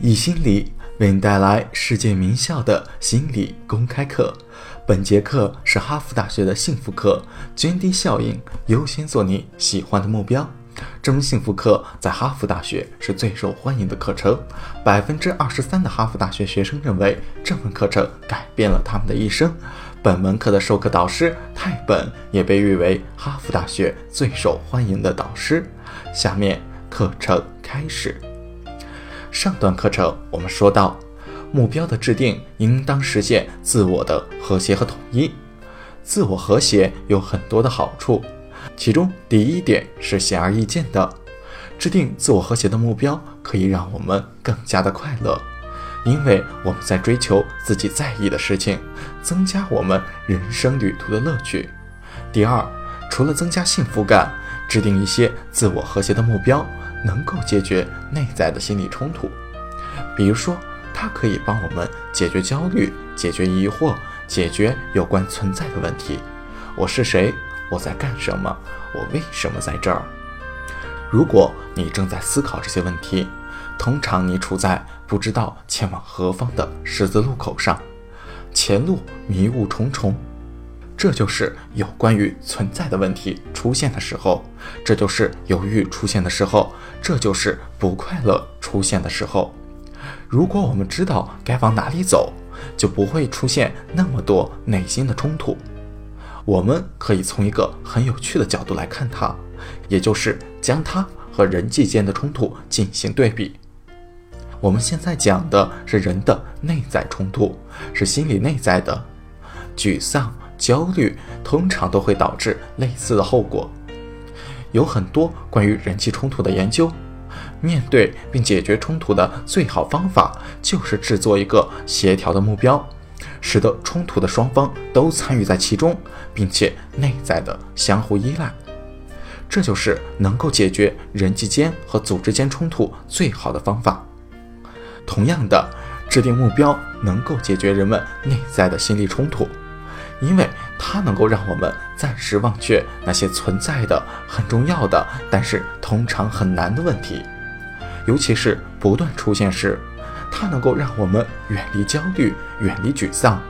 易心理为你带来世界名校的心理公开课。本节课是哈佛大学的幸福课，涓滴效应，优先做你喜欢的目标。这门幸福课在哈佛大学是最受欢迎的课程，百分之二十三的哈佛大学学生认为这门课程改变了他们的一生。本门课的授课导师泰本也被誉为哈佛大学最受欢迎的导师。下面课程开始。上段课程我们说到，目标的制定应当实现自我的和谐和统一。自我和谐有很多的好处，其中第一点是显而易见的：制定自我和谐的目标可以让我们更加的快乐，因为我们在追求自己在意的事情，增加我们人生旅途的乐趣。第二，除了增加幸福感，制定一些自我和谐的目标。能够解决内在的心理冲突，比如说，它可以帮我们解决焦虑、解决疑惑、解决有关存在的问题。我是谁？我在干什么？我为什么在这儿？如果你正在思考这些问题，通常你处在不知道前往何方的十字路口上，前路迷雾重重。这就是有关于存在的问题出现的时候，这就是犹豫出现的时候，这就是不快乐出现的时候。如果我们知道该往哪里走，就不会出现那么多内心的冲突。我们可以从一个很有趣的角度来看它，也就是将它和人际间的冲突进行对比。我们现在讲的是人的内在冲突，是心理内在的沮丧。焦虑通常都会导致类似的后果。有很多关于人际冲突的研究，面对并解决冲突的最好方法就是制作一个协调的目标，使得冲突的双方都参与在其中，并且内在的相互依赖。这就是能够解决人际间和组织间冲突最好的方法。同样的，制定目标能够解决人们内在的心理冲突。因为它能够让我们暂时忘却那些存在的很重要的，但是通常很难的问题，尤其是不断出现时，它能够让我们远离焦虑，远离沮丧，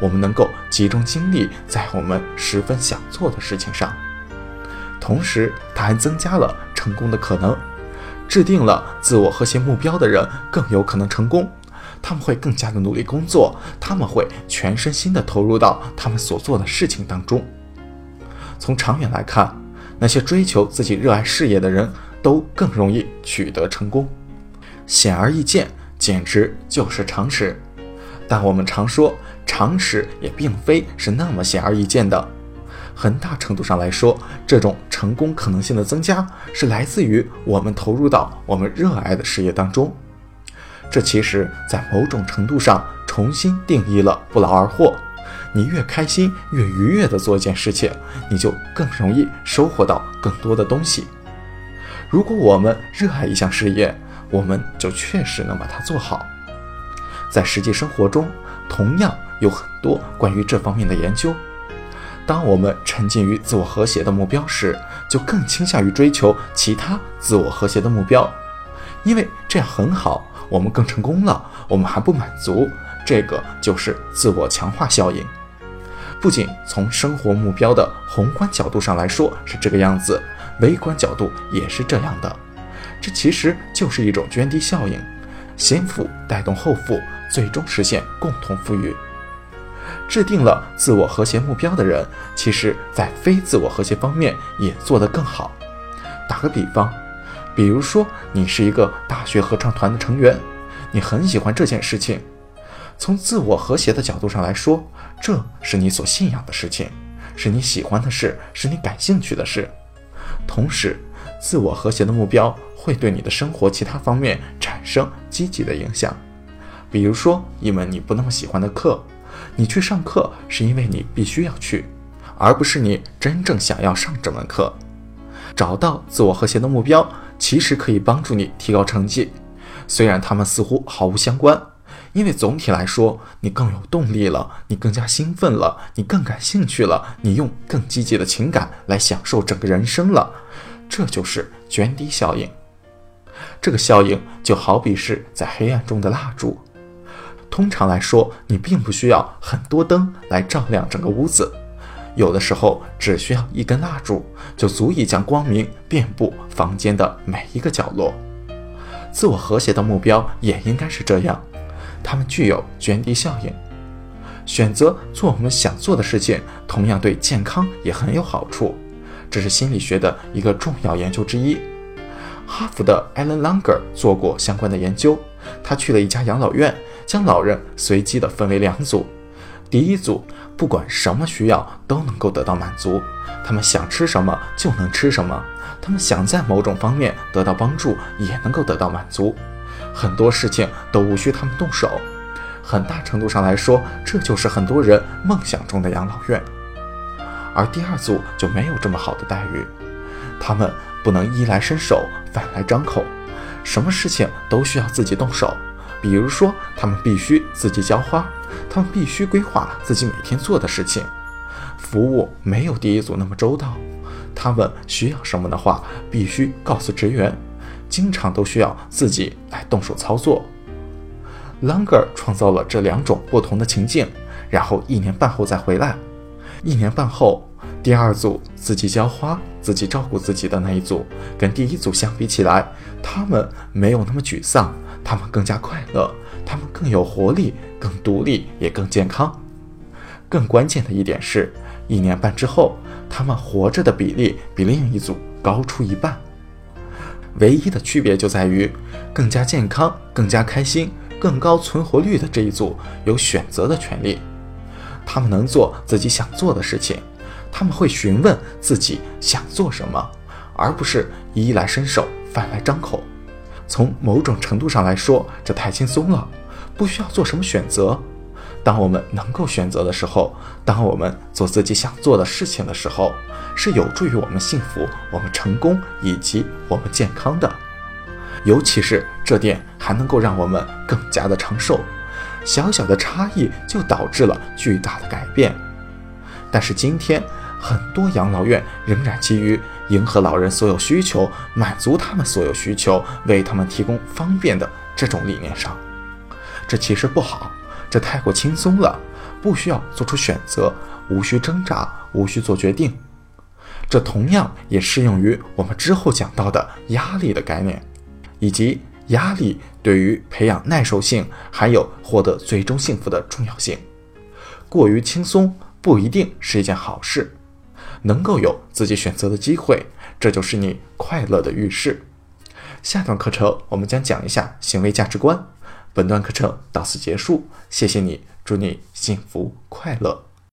我们能够集中精力在我们十分想做的事情上。同时，它还增加了成功的可能。制定了自我和谐目标的人更有可能成功。他们会更加的努力工作，他们会全身心的投入到他们所做的事情当中。从长远来看，那些追求自己热爱事业的人都更容易取得成功。显而易见，简直就是常识。但我们常说，常识也并非是那么显而易见的。很大程度上来说，这种成功可能性的增加是来自于我们投入到我们热爱的事业当中。这其实，在某种程度上重新定义了不劳而获。你越开心、越愉悦地做一件事情，你就更容易收获到更多的东西。如果我们热爱一项事业，我们就确实能把它做好。在实际生活中，同样有很多关于这方面的研究。当我们沉浸于自我和谐的目标时，就更倾向于追求其他自我和谐的目标，因为这样很好。我们更成功了，我们还不满足，这个就是自我强化效应。不仅从生活目标的宏观角度上来说是这个样子，微观角度也是这样的。这其实就是一种涓滴效应，先富带动后富，最终实现共同富裕。制定了自我和谐目标的人，其实在非自我和谐方面也做得更好。打个比方。比如说，你是一个大学合唱团的成员，你很喜欢这件事情。从自我和谐的角度上来说，这是你所信仰的事情，是你喜欢的事，是你感兴趣的事。同时，自我和谐的目标会对你的生活其他方面产生积极的影响。比如说，一门你不那么喜欢的课，你去上课是因为你必须要去，而不是你真正想要上这门课。找到自我和谐的目标。其实可以帮助你提高成绩，虽然他们似乎毫无相关，因为总体来说，你更有动力了，你更加兴奋了，你更感兴趣了，你用更积极的情感来享受整个人生了，这就是涓滴效应。这个效应就好比是在黑暗中的蜡烛。通常来说，你并不需要很多灯来照亮整个屋子，有的时候只需要一根蜡烛就足以将光明遍布房间的每一个角落。自我和谐的目标也应该是这样，它们具有涓滴效应。选择做我们想做的事情，同样对健康也很有好处。这是心理学的一个重要研究之一。哈佛的 Alan Langer 做过相关的研究，他去了一家养老院。将老人随机地分为两组，第一组不管什么需要都能够得到满足，他们想吃什么就能吃什么，他们想在某种方面得到帮助也能够得到满足，很多事情都无需他们动手。很大程度上来说，这就是很多人梦想中的养老院。而第二组就没有这么好的待遇，他们不能衣来伸手，饭来张口，什么事情都需要自己动手。比如说，他们必须自己浇花，他们必须规划自己每天做的事情，服务没有第一组那么周到。他们需要什么的话，必须告诉职员，经常都需要自己来动手操作。Langer 创造了这两种不同的情境，然后一年半后再回来。一年半后，第二组自己浇花、自己照顾自己的那一组，跟第一组相比起来，他们没有那么沮丧。他们更加快乐，他们更有活力，更独立，也更健康。更关键的一点是，一年半之后，他们活着的比例比另一组高出一半。唯一的区别就在于，更加健康、更加开心、更高存活率的这一组有选择的权利。他们能做自己想做的事情，他们会询问自己想做什么，而不是衣来伸手、饭来张口。从某种程度上来说，这太轻松了，不需要做什么选择。当我们能够选择的时候，当我们做自己想做的事情的时候，是有助于我们幸福、我们成功以及我们健康的。尤其是这点还能够让我们更加的长寿。小小的差异就导致了巨大的改变。但是今天很多养老院仍然基于。迎合老人所有需求，满足他们所有需求，为他们提供方便的这种理念上，这其实不好，这太过轻松了，不需要做出选择，无需挣扎，无需做决定。这同样也适用于我们之后讲到的压力的概念，以及压力对于培养耐受性还有获得最终幸福的重要性。过于轻松不一定是一件好事。能够有自己选择的机会，这就是你快乐的预示。下段课程我们将讲一下行为价值观。本段课程到此结束，谢谢你，祝你幸福快乐。